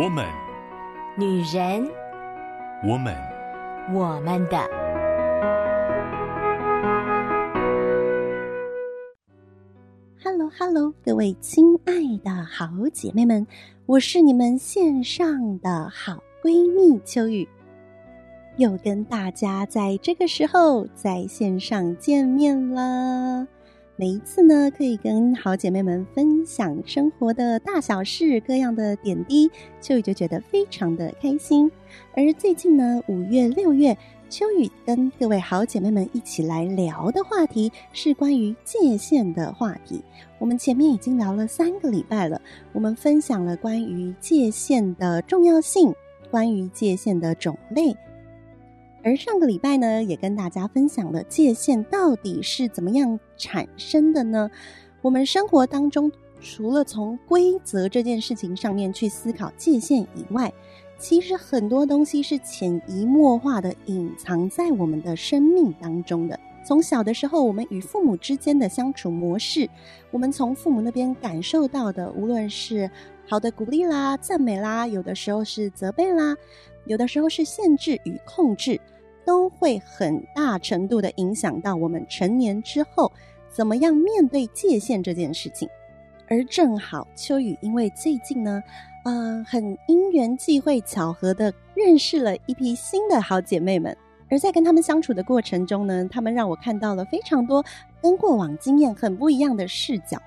我们，女人，我们，我们的。Hello，Hello，各位亲爱的好姐妹们，我是你们线上的好闺蜜秋雨，又跟大家在这个时候在线上见面了。每一次呢，可以跟好姐妹们分享生活的大小事、各样的点滴，秋雨就觉得非常的开心。而最近呢，五月、六月，秋雨跟各位好姐妹们一起来聊的话题是关于界限的话题。我们前面已经聊了三个礼拜了，我们分享了关于界限的重要性，关于界限的种类。而上个礼拜呢，也跟大家分享了界限到底是怎么样产生的呢？我们生活当中，除了从规则这件事情上面去思考界限以外，其实很多东西是潜移默化的隐藏在我们的生命当中的。从小的时候，我们与父母之间的相处模式，我们从父母那边感受到的，无论是好的鼓励啦、赞美啦，有的时候是责备啦。有的时候是限制与控制，都会很大程度的影响到我们成年之后怎么样面对界限这件事情。而正好秋雨因为最近呢，嗯、呃，很因缘际会巧合的认识了一批新的好姐妹们，而在跟他们相处的过程中呢，他们让我看到了非常多跟过往经验很不一样的视角。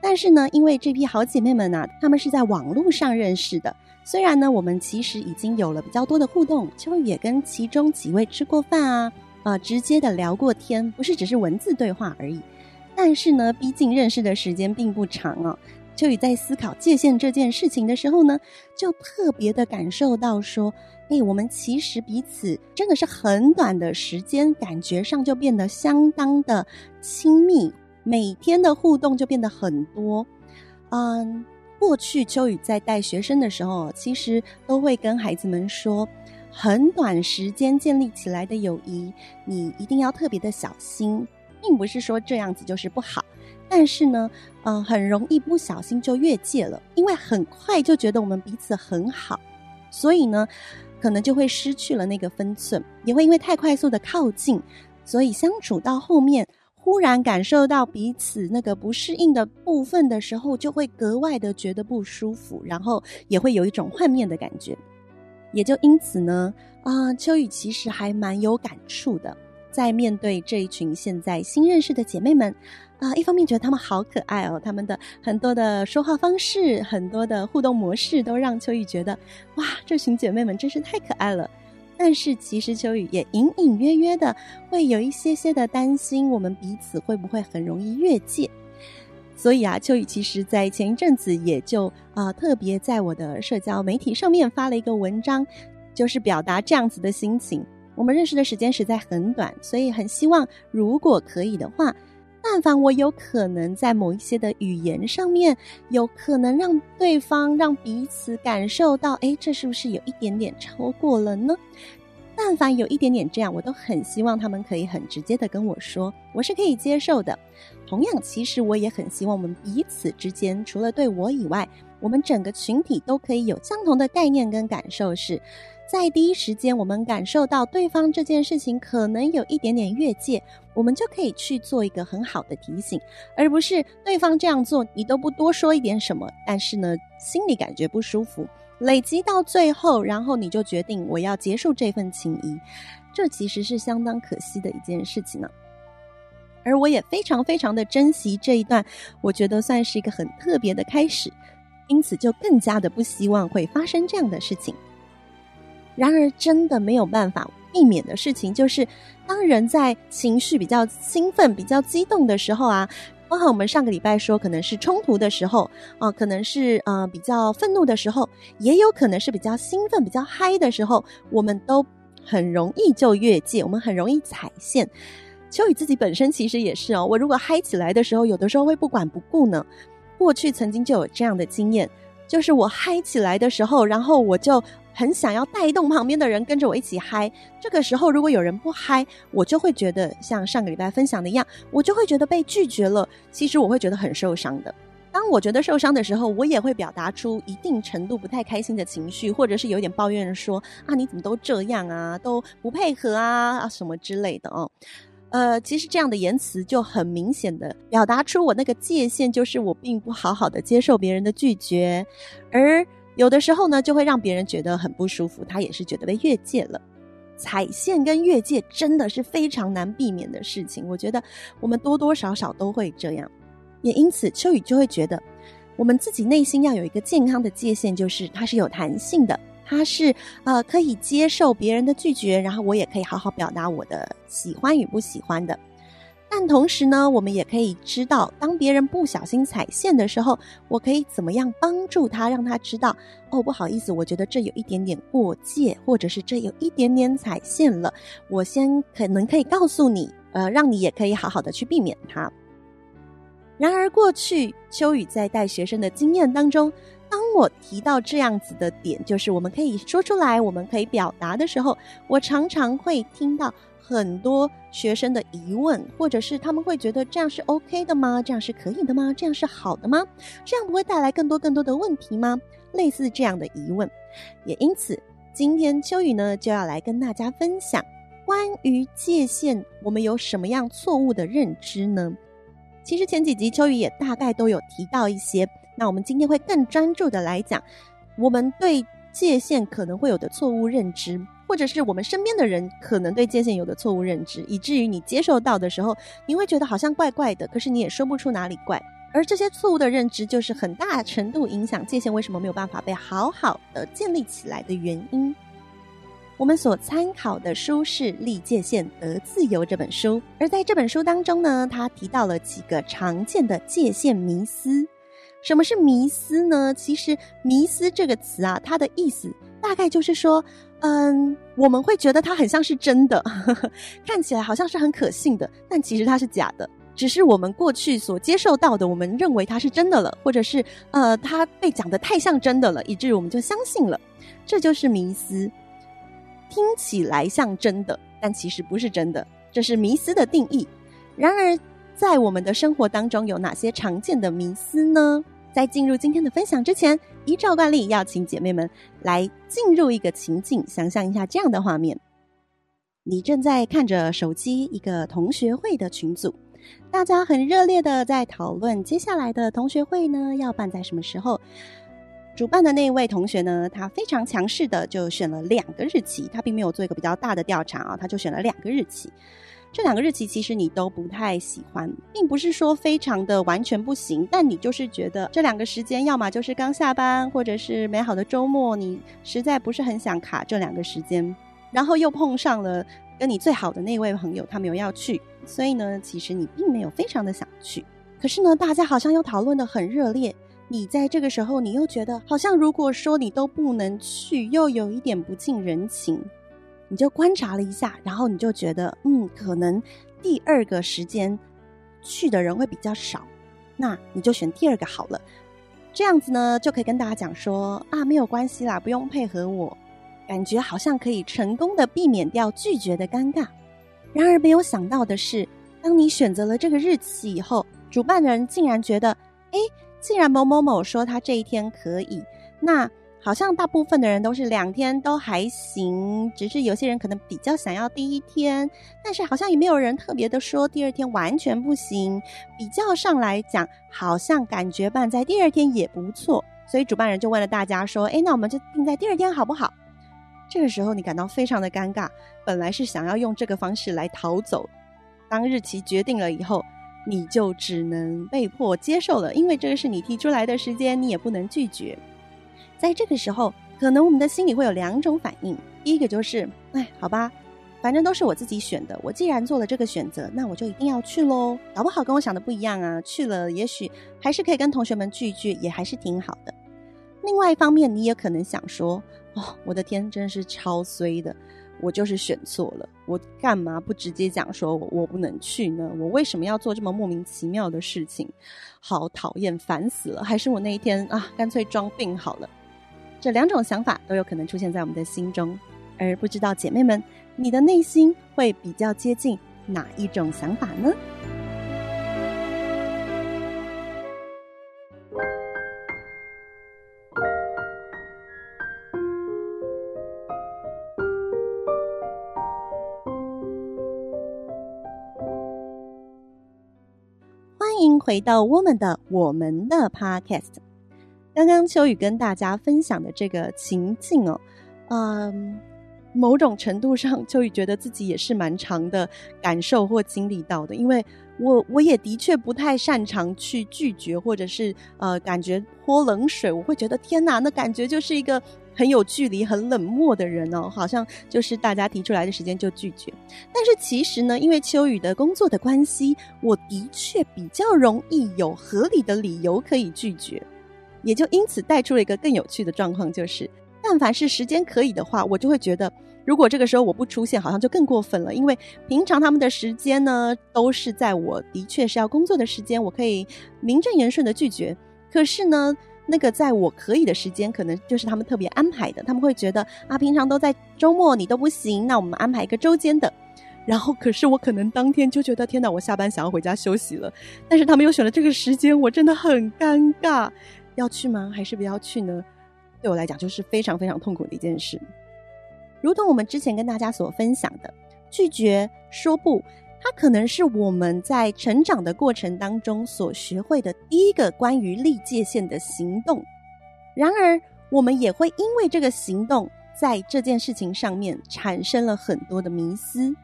但是呢，因为这批好姐妹们呢、她们是在网络上认识的。虽然呢，我们其实已经有了比较多的互动，秋雨也跟其中几位吃过饭啊，啊、直接的聊过天，不是只是文字对话而已。但是呢，毕竟认识的时间并不长啊。秋雨在思考界限这件事情的时候呢，就特别的感受到说，哎，我们其实彼此真的是很短的时间，感觉上就变得相当的亲密，每天的互动就变得很多，嗯。过去秋雨在带学生的时候，其实都会跟孩子们说，很短时间建立起来的友谊，你一定要特别的小心，并不是说这样子就是不好，但是呢，嗯、很容易不小心就越界了，因为很快就觉得我们彼此很好，所以呢，可能就会失去了那个分寸，也会因为太快速的靠近，所以相处到后面。忽然感受到彼此那个不适应的部分的时候，就会格外的觉得不舒服，然后也会有一种幻面的感觉。也就因此呢，啊、秋雨其实还蛮有感触的，在面对这一群现在新认识的姐妹们，啊、一方面觉得她们好可爱哦，她们的很多的说话方式，很多的互动模式，都让秋雨觉得，哇，这群姐妹们真是太可爱了。但是其实秋雨也隐隐约约的会有一些些的担心，我们彼此会不会很容易越界？所以啊，秋雨其实在前一阵子也就啊、特别在我的社交媒体上面发了一个文章，就是表达这样子的心情。我们认识的时间实在很短，所以很希望如果可以的话。但凡我有可能在某一些的语言上面，有可能让对方、让彼此感受到，哎，这是不是有一点点超过了呢？但凡有一点点这样，我都很希望他们可以很直接的跟我说，我是可以接受的。同样，其实我也很希望我们彼此之间，除了对我以外，我们整个群体都可以有相同的概念跟感受是。在第一时间，我们感受到对方这件事情可能有一点点越界，我们就可以去做一个很好的提醒，而不是对方这样做，你都不多说一点什么，但是呢，心里感觉不舒服，累积到最后，然后你就决定我要结束这份情谊，这其实是相当可惜的一件事情呢。而我也非常非常的珍惜这一段，我觉得算是一个很特别的开始，因此就更加的不希望会发生这样的事情。然而，真的没有办法避免的事情，就是当人在情绪比较兴奋、比较激动的时候啊，包括我们上个礼拜说，可能是冲突的时候啊、可能是呃比较愤怒的时候，也有可能是比较兴奋、比较嗨的时候，我们都很容易就越界，我们很容易踩线。秋雨自己本身其实也是哦，我如果嗨起来的时候，有的时候会不管不顾呢。过去曾经就有这样的经验，就是我嗨起来的时候，然后我就。很想要带动旁边的人跟着我一起嗨，这个时候如果有人不嗨，我就会觉得像上个礼拜分享的一样，我就会觉得被拒绝了。其实我会觉得很受伤的。当我觉得受伤的时候，我也会表达出一定程度不太开心的情绪，或者是有点抱怨说啊，你怎么都这样啊，都不配合啊啊什么之类的哦。呃，其实这样的言辞就很明显的表达出我那个界限，就是我并不好好的接受别人的拒绝，而有的时候呢，就会让别人觉得很不舒服，他也是觉得被越界了。踩线跟越界真的是非常难避免的事情，我觉得我们多多少少都会这样。也因此，秋雨就会觉得，我们自己内心要有一个健康的界限，就是它是有弹性的，它是呃可以接受别人的拒绝，然后我也可以好好表达我的喜欢与不喜欢的。但同时呢，我们也可以知道，当别人不小心踩线的时候，我可以怎么样帮助他，让他知道，哦，不好意思，我觉得这有一点点过界，或者是这有一点点踩线了，我先可能可以告诉你，呃，让你也可以好好的去避免它。然而，过去秋雨在带学生的经验当中，当我提到这样子的点，就是我们可以说出来，我们可以表达的时候，我常常会听到很多学生的疑问，或者是他们会觉得这样是 OK 的吗？这样是可以的吗？这样是好的吗？这样不会带来更多更多的问题吗？类似这样的疑问，也因此，今天秋雨呢就要来跟大家分享关于界限，我们有什么样错误的认知呢？其实前几集秋雨也大概都有提到一些，那我们今天会更专注的来讲，我们对界限可能会有的错误认知，或者是我们身边的人可能对界限有的错误认知，以至于你接受到的时候，你会觉得好像怪怪的，可是你也说不出哪里怪，而这些错误的认知就是很大程度影响界限为什么没有办法被好好的建立起来的原因。我们所参考的书是《立界限得自由》这本书，而在这本书当中呢，他提到了几个常见的界限迷思。什么是迷思呢？其实“迷思”这个词啊，它的意思大概就是说，嗯，我们会觉得它很像是真的，呵呵，看起来好像是很可信的，但其实它是假的，只是我们过去所接受到的，我们认为它是真的了，或者是呃，它被讲得太像真的了，以至于我们就相信了，这就是迷思。听起来像真的，但其实不是真的，这是迷思的定义。然而，在我们的生活当中，有哪些常见的迷思呢？在进入今天的分享之前，依照惯例，要请姐妹们来进入一个情境，想象一下这样的画面：你正在看着手机一个同学会的群组，大家很热烈的在讨论接下来的同学会呢，要办在什么时候。主办的那位同学呢，他非常强势的就选了两个日期，他并没有做一个比较大的调查啊，他就选了两个日期。这两个日期其实你都不太喜欢，并不是说非常的完全不行，但你就是觉得这两个时间，要么就是刚下班，或者是美好的周末，你实在不是很想卡这两个时间。然后又碰上了跟你最好的那位朋友，他没有要去，所以呢，其实你并没有非常的想去。可是呢，大家好像又讨论得很热烈。你在这个时候，你又觉得好像如果说你都不能去，又有一点不近人情，你就观察了一下，然后你就觉得，嗯，可能第二个时间去的人会比较少，那你就选第二个好了。这样子呢，就可以跟大家讲说啊，没有关系啦，不用配合我，感觉好像可以成功的避免掉拒绝的尴尬。然而没有想到的是，当你选择了这个日期以后，主办人竟然觉得，哎。既然某某某说他这一天可以，那好像大部分的人都是两天都还行，只是有些人可能比较想要第一天，但是好像也没有人特别的说第二天完全不行。比较上来讲，好像感觉办在第二天也不错，所以主办人就问了大家说：“诶，那我们就定在第二天好不好？”这个时候你感到非常的尴尬，本来是想要用这个方式来逃走，当日期决定了以后。你就只能被迫接受了，因为这个是你提出来的时间，你也不能拒绝。在这个时候，可能我们的心里会有两种反应：第一个就是，哎，好吧，反正都是我自己选的，我既然做了这个选择，那我就一定要去喽。搞不好跟我想的不一样啊，去了也许还是可以跟同学们聚一聚，也还是挺好的。另外一方面，你也可能想说，哦，我的天，真是超衰的。我就是选错了，我干嘛不直接讲说我我不能去呢？我为什么要做这么莫名其妙的事情？好讨厌，烦死了！还是我那一天啊，干脆装病好了。这两种想法都有可能出现在我们的心中，而不知道姐妹们，你的内心会比较接近哪一种想法呢？欢迎回到我们的我们的 podcast。刚刚秋雨跟大家分享的这个情境哦，嗯，某种程度上，秋雨觉得自己也是蛮长的感受或经历到的，因为我我也的确不太擅长去拒绝，或者是呃，感觉泼冷水，我会觉得天哪，那感觉就是一个。很有距离、很冷漠的人哦，好像就是大家提出来的时间就拒绝。但是其实呢，因为秋雨的工作的关系，我的确比较容易有合理的理由可以拒绝，也就因此带出了一个更有趣的状况，就是但凡是时间可以的话，我就会觉得，如果这个时候我不出现，好像就更过分了。因为平常他们的时间呢，都是在我的确是要工作的时间，我可以名正言顺的拒绝。可是呢，那个在我可以的时间，可能就是他们特别安排的。他们会觉得啊，平常都在周末，你都不行，那我们安排一个周间的。然后，可是我可能当天就觉得，天哪，我下班想要回家休息了。但是他们又选了这个时间，我真的很尴尬。要去吗？还是不要去呢？对我来讲，就是非常非常痛苦的一件事。如同我们之前跟大家所分享的，拒绝说不。它可能是我们在成长的过程当中所学会的第一个关于立界限的行动。然而，我们也会因为这个行动，在这件事情上面产生了很多的迷思。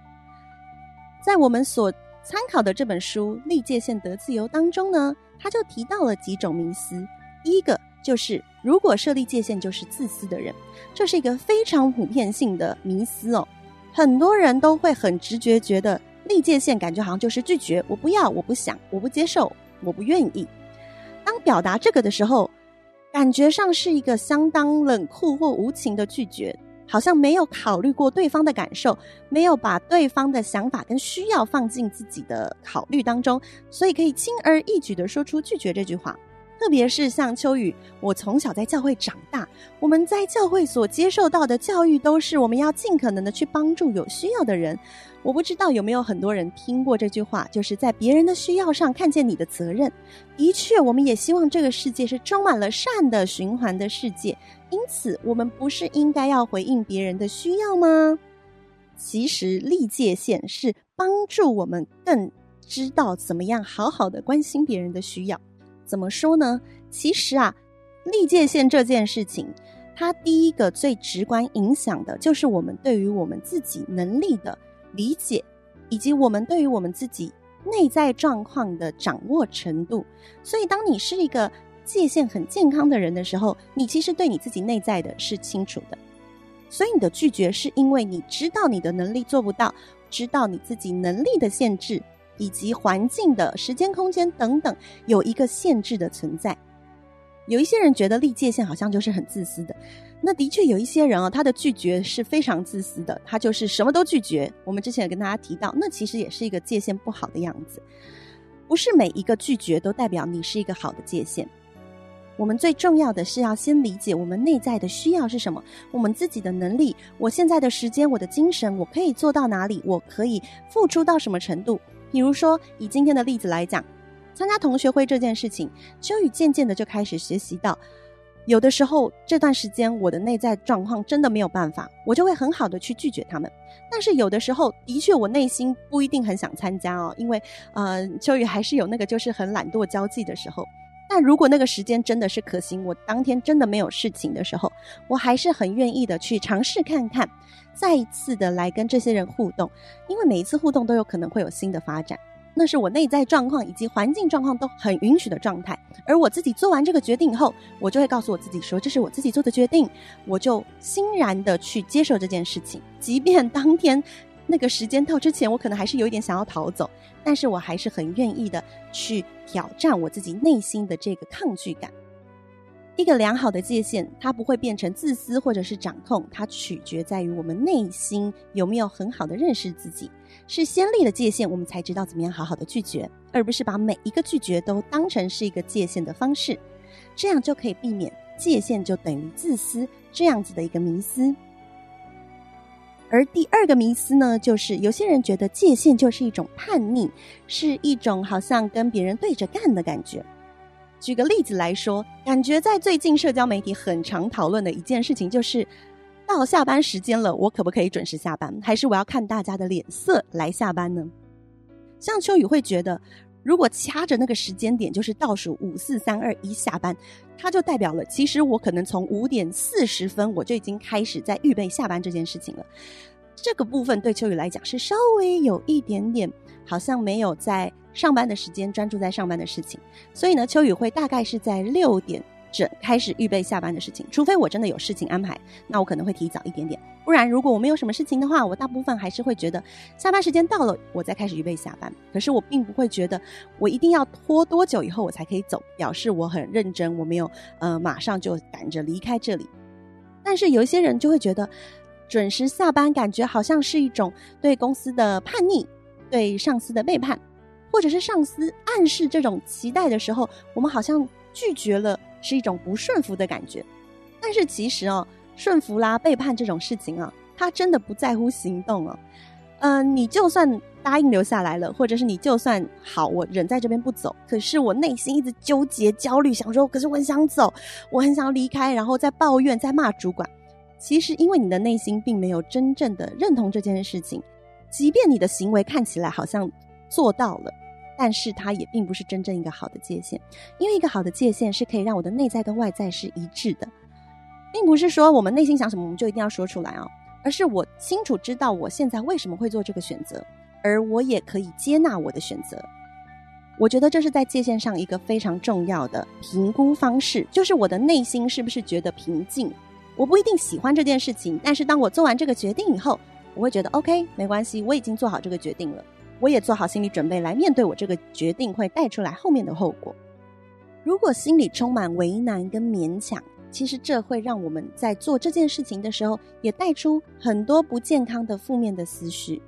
在我们所参考的这本书《立界限得自由》当中呢，他就提到了几种迷思。一个就是，如果设立界限就是自私的人，这是一个非常普遍性的迷思哦。很多人都会很直觉觉得。立界限感觉好像就是拒绝，我不要，我不想，我不接受，我不愿意。当表达这个的时候，感觉上是一个相当冷酷或无情的拒绝，好像没有考虑过对方的感受，没有把对方的想法跟需要放进自己的考虑当中，所以可以轻而易举的说出拒绝这句话。特别是像秋雨，我从小在教会长大，我们在教会所接受到的教育都是我们要尽可能的去帮助有需要的人。我不知道有没有很多人听过这句话，就是在别人的需要上看见你的责任。的确，我们也希望这个世界是充满了善的循环的世界，因此我们不是应该要回应别人的需要吗？其实立界限是帮助我们更知道怎么样好好的关心别人的需要。怎么说呢？其实啊，立界限这件事情，它第一个最直观影响的就是我们对于我们自己能力的理解，以及我们对于我们自己内在状况的掌握程度。所以，当你是一个界限很健康的人的时候，你其实对你自己内在的是清楚的。所以，你的拒绝是因为你知道你的能力做不到，知道你自己能力的限制。以及环境的时间、空间等等，有一个限制的存在。有一些人觉得立界限好像就是很自私的，那的确有一些人啊，他的拒绝是非常自私的，他就是什么都拒绝。我们之前也跟大家提到，那其实也是一个界限不好的样子。不是每一个拒绝都代表你是一个好的界限。我们最重要的是要先理解我们内在的需要是什么，我们自己的能力，我现在的时间，我的精神，我可以做到哪里，我可以付出到什么程度。比如说，以今天的例子来讲，参加同学会这件事情，秋雨渐渐的就开始学习到，有的时候这段时间我的内在状况真的没有办法，我就会很好的去拒绝他们。但是有的时候，的确我内心不一定很想参加哦，因为呃，秋雨还是有那个就是很懒惰交际的时候。但如果那个时间真的是可行，我当天真的没有事情的时候，我还是很愿意的去尝试看看，再一次的来跟这些人互动，因为每一次互动都有可能会有新的发展，那是我内在状况以及环境状况都很允许的状态。而我自己做完这个决定以后，我就会告诉我自己说，这是我自己做的决定，我就欣然的去接受这件事情，即便当天。那个时间到之前，我可能还是有一点想要逃走，但是我还是很愿意的去挑战我自己内心的这个抗拒感。一个良好的界限，它不会变成自私或者是掌控，它取决在于我们内心有没有很好的认识自己。是先立了界限，我们才知道怎么样好好的拒绝，而不是把每一个拒绝都当成是一个界限的方式，这样就可以避免界限就等于自私这样子的一个迷思。而第二个迷思呢，就是有些人觉得界限就是一种叛逆，是一种好像跟别人对着干的感觉。举个例子来说，感觉在最近社交媒体很常讨论的一件事情，就是到下班时间了，我可不可以准时下班，还是我要看大家的脸色来下班呢？像秋雨会觉得，如果掐着那个时间点，就是倒数五四三二一下班，它就代表了其实我可能从五点四十分我就已经开始在预备下班这件事情了。这个部分对秋雨来讲是稍微有一点点，好像没有在上班的时间专注在上班的事情，所以呢，秋雨会大概是在六点整开始预备下班的事情，除非我真的有事情安排，那我可能会提早一点点。不然，如果我没有什么事情的话，我大部分还是会觉得下班时间到了，我再开始预备下班。可是我并不会觉得我一定要拖多久以后我才可以走，表示我很认真，我没有呃马上就赶着离开这里。但是有一些人就会觉得准时下班感觉好像是一种对公司的叛逆，对上司的背叛，或者是上司暗示这种期待的时候，我们好像拒绝了，是一种不顺服的感觉。但是其实哦。顺服啦，背叛这种事情啊，他真的不在乎行动哦。嗯、你就算答应留下来了，或者是你就算好，我忍在这边不走，可是我内心一直纠结、焦虑，想说，可是我很想走，我很想要离开，然后再抱怨、再骂主管。其实，因为你的内心并没有真正的认同这件事情，即便你的行为看起来好像做到了，但是它也并不是真正一个好的界限。因为一个好的界限是可以让我的内在跟外在是一致的。并不是说我们内心想什么，我们就一定要说出来啊，而是我清楚知道我现在为什么会做这个选择，而我也可以接纳我的选择。我觉得这是在界限上一个非常重要的评估方式，就是我的内心是不是觉得平静。我不一定喜欢这件事情，但是当我做完这个决定以后，我会觉得 OK，没关系，我已经做好这个决定了，我也做好心理准备来面对我这个决定会带出来后面的后果。如果心里充满为难跟勉强，其实这会让我们在做这件事情的时候，也带出很多不健康的负面的思绪。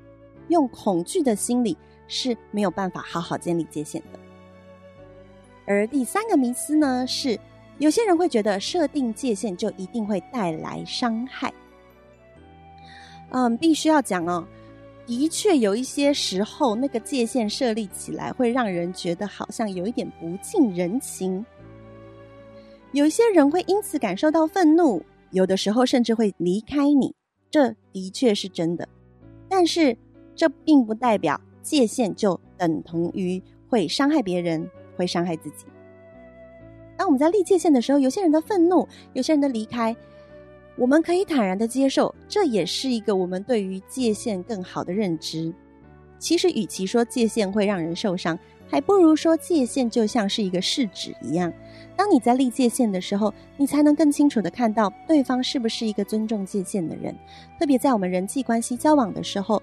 用恐惧的心理是没有办法好好建立界限的。而第三个迷思呢，是有些人会觉得设定界限就一定会带来伤害。嗯，必须要讲哦，的确有一些时候，那个界限设立起来会让人觉得好像有一点不近人情。有些人会因此感受到愤怒，有的时候甚至会离开你，这的确是真的。但是这并不代表界限就等同于会伤害别人，会伤害自己。当我们在立界限的时候，有些人的愤怒，有些人的离开，我们可以坦然的接受，这也是一个我们对于界限更好的认知。其实，与其说界限会让人受伤，还不如说界限就像是一个试纸一样。当你在立界限的时候，你才能更清楚的看到对方是不是一个尊重界限的人。特别在我们人际关系交往的时候，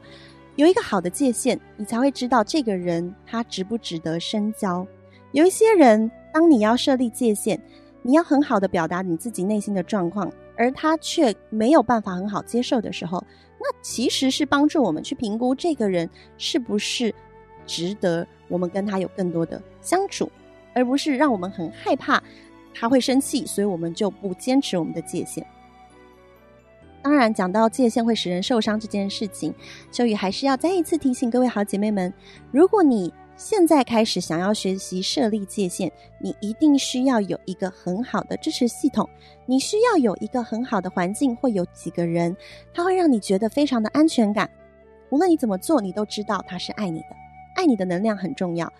有一个好的界限，你才会知道这个人他值不值得深交。有一些人，当你要设立界限，你要很好的表达你自己内心的状况，而他却没有办法很好接受的时候，那其实是帮助我们去评估这个人是不是值得我们跟他有更多的相处。而不是让我们很害怕他会生气，所以我们就不坚持我们的界限。当然，讲到界限会使人受伤这件事情，秋雨还是要再一次提醒各位好姐妹们：如果你现在开始想要学习设立界限，你一定需要有一个很好的支持系统，你需要有一个很好的环境，会有几个人，他会让你觉得非常的安全感。无论你怎么做，你都知道他是爱你的，爱你的能量很重要，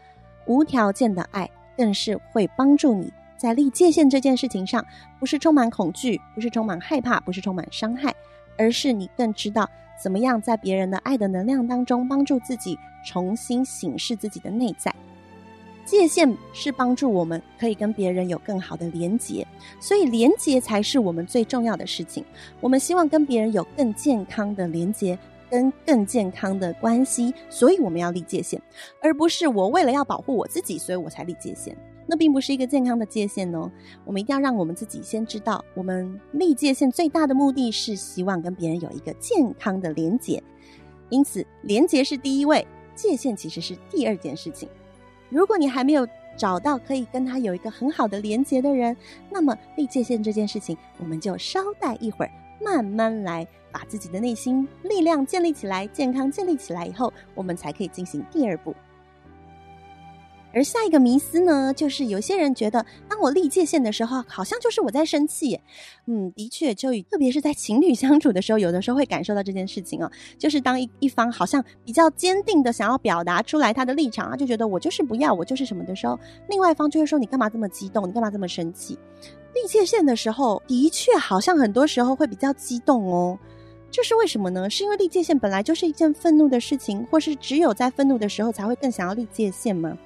无条件的爱。更是会帮助你在立界限这件事情上，不是充满恐惧，不是充满害怕，不是充满伤害，而是你更知道怎么样在别人的爱的能量当中帮助自己重新审视自己的内在。界限是帮助我们可以跟别人有更好的连结，所以连结才是我们最重要的事情。我们希望跟别人有更健康的连结。跟更健康的关系，所以我们要立界限，而不是我为了要保护我自己，所以我才立界限。那并不是一个健康的界限哦。我们一定要让我们自己先知道，我们立界限最大的目的是希望跟别人有一个健康的连结。因此，连结是第一位，界限其实是第二件事情。如果你还没有找到可以跟他有一个很好的连结的人，那么立界限这件事情，我们就稍待一会儿，慢慢来。把自己的内心力量建立起来，健康建立起来以后，我们才可以进行第二步。而下一个迷思呢，就是有些人觉得，当我立界限的时候，好像就是我在生气。嗯，的确，就特别是在情侣相处的时候，有的时候会感受到这件事情哦。就是当一一方好像比较坚定的想要表达出来他的立场，他就觉得我就是不要，我就是什么的时候，另外一方就会说，你干嘛这么激动？你干嘛这么生气？立界限的时候，的确好像很多时候会比较激动哦。这是为什么呢？是因为立界限本来就是一件愤怒的事情，或是只有在愤怒的时候才会更想要立界限吗？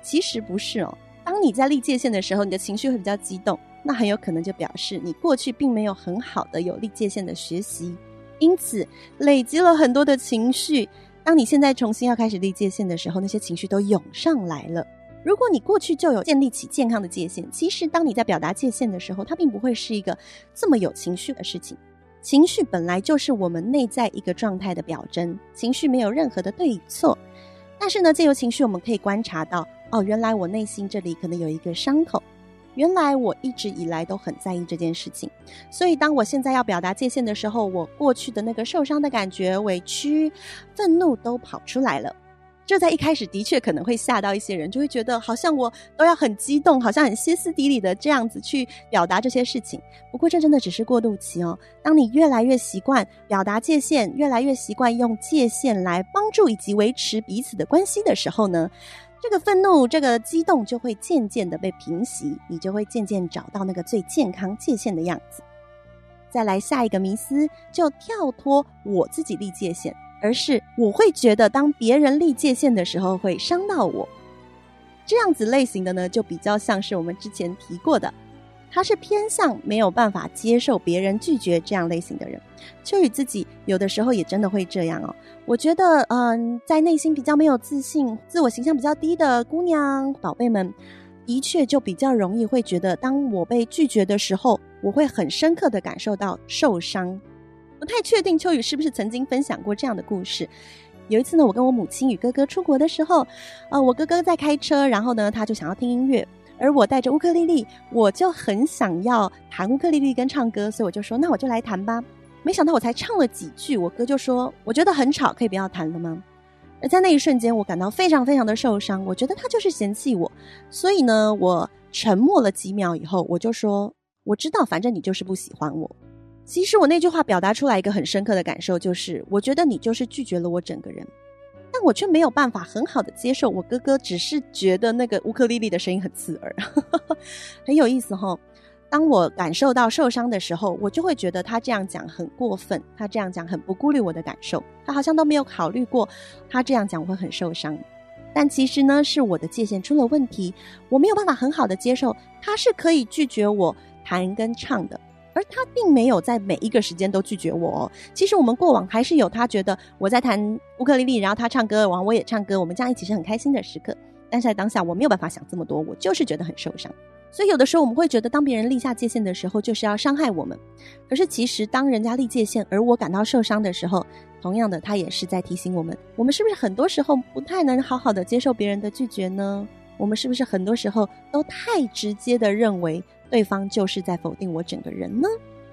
其实不是哦，当你在立界限的时候，你的情绪会比较激动，那很有可能就表示你过去并没有很好的有立界限的学习，因此累积了很多的情绪。当你现在重新要开始立界限的时候，那些情绪都涌上来了。如果你过去就有建立起健康的界限，其实当你在表达界限的时候，它并不会是一个这么有情绪的事情。情绪本来就是我们内在一个状态的表征，情绪没有任何的对与错。但是呢，借由情绪，我们可以观察到。哦，原来我内心这里可能有一个伤口，原来我一直以来都很在意这件事情，所以当我现在要表达界限的时候，我过去的那个受伤的感觉、委屈、愤怒都跑出来了。这在一开始的确可能会吓到一些人，就会觉得好像我都要很激动，好像很歇斯底里的这样子去表达这些事情。不过这真的只是过渡期哦。当你越来越习惯表达界限，越来越习惯用界限来帮助以及维持彼此的关系的时候呢，这个愤怒、这个激动就会渐渐的被平息，你就会渐渐找到那个最健康界限的样子。再来下一个迷思，就跳脱我自己立界限，而是我会觉得当别人立界限的时候会伤到我。这样子类型的呢，就比较像是我们之前提过的。他是偏向没有办法接受别人拒绝这样类型的人，秋雨自己有的时候也真的会这样哦。我觉得，嗯，在内心比较没有自信、自我形象比较低的姑娘宝贝们，的确就比较容易会觉得，当我被拒绝的时候，我会很深刻的感受到受伤。不太确定秋雨是不是曾经分享过这样的故事。有一次呢，我跟我母亲与哥哥出国的时候，呃，我哥哥在开车，然后呢，他就想要听音乐。而我带着乌克丽丽，我就很想要弹乌克丽丽跟唱歌，所以我就说：“那我就来弹吧。”没想到我才唱了几句，我哥就说：“我觉得很吵，可以不要弹了吗？”而在那一瞬间，我感到非常非常的受伤。我觉得他就是嫌弃我，所以呢，我沉默了几秒以后，我就说：“我知道，反正你就是不喜欢我。”其实我那句话表达出来一个很深刻的感受，就是我觉得你就是拒绝了我整个人。但我却没有办法很好的接受，我哥哥只是觉得那个乌克丽丽的声音很刺耳，很有意思哈。当我感受到受伤的时候，我就会觉得他这样讲很过分，他这样讲很不顾虑我的感受，他好像都没有考虑过他这样讲我会很受伤。但其实呢，是我的界限出了问题，我没有办法很好的接受他是可以拒绝我弹跟唱的。而他并没有在每一个时间都拒绝我。其实我们过往还是有他觉得我在弹乌克丽丽，然后他唱歌，然后我也唱歌，我们这样一起是很开心的时刻。但是在当下我没有办法想这么多，我就是觉得很受伤。所以有的时候我们会觉得，当别人立下界限的时候，就是要伤害我们。可是其实当人家立界限，而我感到受伤的时候，同样的，他也是在提醒我们：我们是不是很多时候不太能好好的接受别人的拒绝呢？我们是不是很多时候都太直接的认为？对方就是在否定我整个人呢？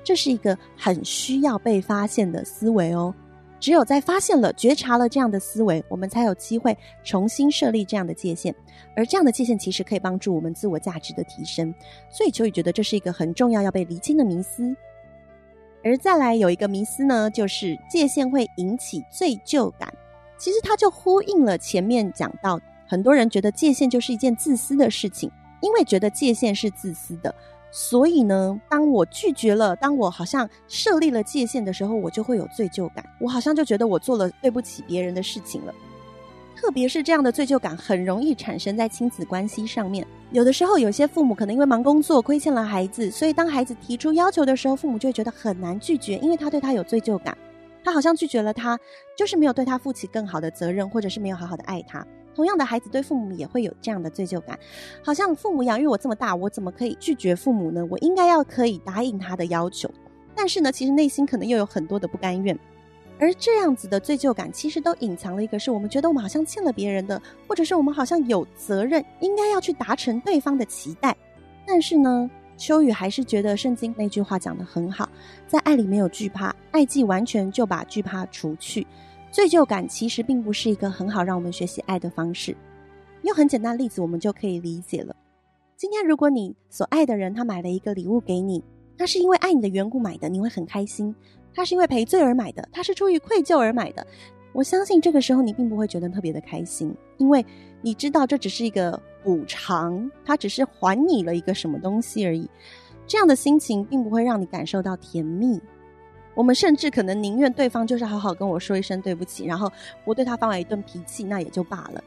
这是一个很需要被发现的思维哦。只有在发现了、觉察了这样的思维，我们才有机会重新设立这样的界限。而这样的界限其实可以帮助我们自我价值的提升。所以秋雨觉得这是一个很重要要被厘清的迷思。而再来有一个迷思呢，就是界限会引起罪疚感。其实它就呼应了前面讲到，很多人觉得界限就是一件自私的事情。因为觉得界限是自私的，所以呢，当我拒绝了，当我好像设立了界限的时候，我就会有罪疚感。我好像就觉得我做了对不起别人的事情了。特别是这样的罪疚感，很容易产生在亲子关系上面。有的时候，有些父母可能因为忙工作，亏欠了孩子，所以当孩子提出要求的时候，父母就会觉得很难拒绝，因为他对他有罪疚感。他好像拒绝了他，就是没有对他负起更好的责任，或者是没有好好的爱他。同样的孩子对父母也会有这样的罪疚感，好像父母养育我这么大，我怎么可以拒绝父母呢？我应该要可以答应他的要求，但是呢，其实内心可能又有很多的不甘愿，而这样子的罪疚感，其实都隐藏了一个是我们觉得我们好像欠了别人的，或者是我们好像有责任应该要去达成对方的期待。但是呢，秋雨还是觉得圣经那句话讲得很好，在爱里没有惧怕，爱既完全就把惧怕除去。罪疚感其实并不是一个很好让我们学习爱的方式。用很简单的例子，我们就可以理解了。今天，如果你所爱的人他买了一个礼物给你，他是因为爱你的缘故买的，你会很开心；他是因为赔罪而买的，他是出于愧疚而买的。我相信这个时候你并不会觉得特别的开心，因为你知道这只是一个补偿，他只是还你了一个什么东西而已。这样的心情并不会让你感受到甜蜜。我们甚至可能宁愿对方就是好好跟我说一声对不起，然后我对他发了一顿脾气，那也就罢了。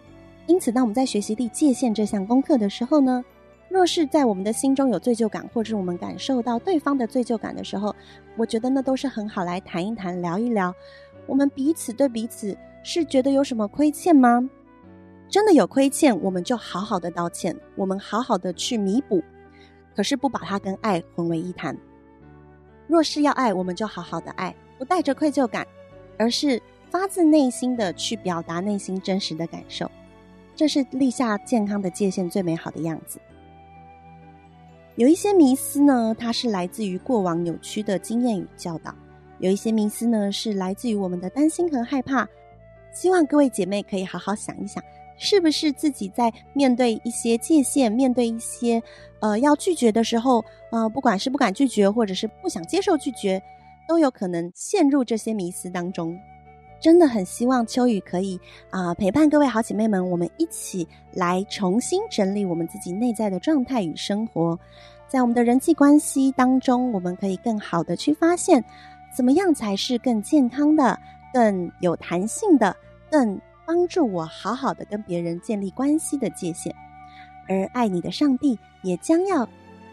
因此，当我们在学习立界限这项功课的时候呢，若是在我们的心中有罪疚感，或者是我们感受到对方的罪疚感的时候，我觉得那都是很好来谈一谈、聊一聊。我们彼此对彼此是觉得有什么亏欠吗？真的有亏欠，我们就好好的道歉，我们好好的去弥补，可是不把它跟爱混为一谈。若是要爱，我们就好好的爱，不带着愧疚感，而是发自内心的去表达内心真实的感受。这是立下健康的界限最美好的样子。有一些迷思呢，它是来自于过往扭曲的经验与教导。有一些迷思呢，是来自于我们的担心和害怕。希望各位姐妹可以好好想一想，是不是自己在面对一些界限、面对一些呃要拒绝的时候，呃，不管是不敢拒绝，或者是不想接受拒绝，都有可能陷入这些迷思当中。真的很希望秋雨可以啊、陪伴各位好姐妹们，我们一起来重新整理我们自己内在的状态与生活，在我们的人际关系当中，我们可以更好的去发现。怎么样才是更健康的、更有弹性的、更帮助我好好的跟别人建立关系的界限？而爱你的上帝也将要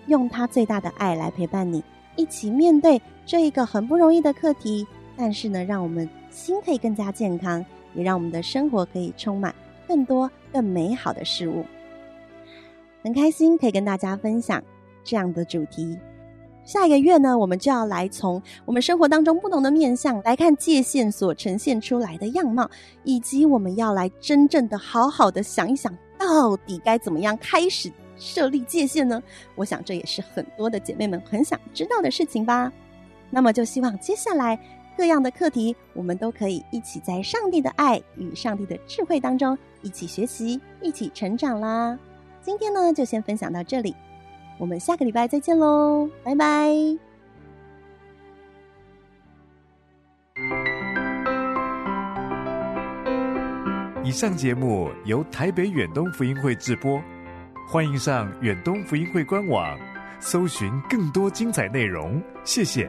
用他最大的爱来陪伴你，一起面对这一个很不容易的课题。但是呢，让我们心可以更加健康，也让我们的生活可以充满更多更美好的事物。很开心可以跟大家分享这样的主题。下一个月呢，我们就要来从我们生活当中不同的面相来看界限所呈现出来的样貌，以及我们要来真正的好好的想一想，到底该怎么样开始设立界限呢？我想这也是很多的姐妹们很想知道的事情吧。那么就希望接下来各样的课题，我们都可以一起在上帝的爱与上帝的智慧当中一起学习，一起成长啦。今天呢，就先分享到这里。我们下个礼拜再见喽，拜拜！以上节目由台北远东福音会制播，欢迎上远东福音会官网，搜寻更多精彩内容。谢谢。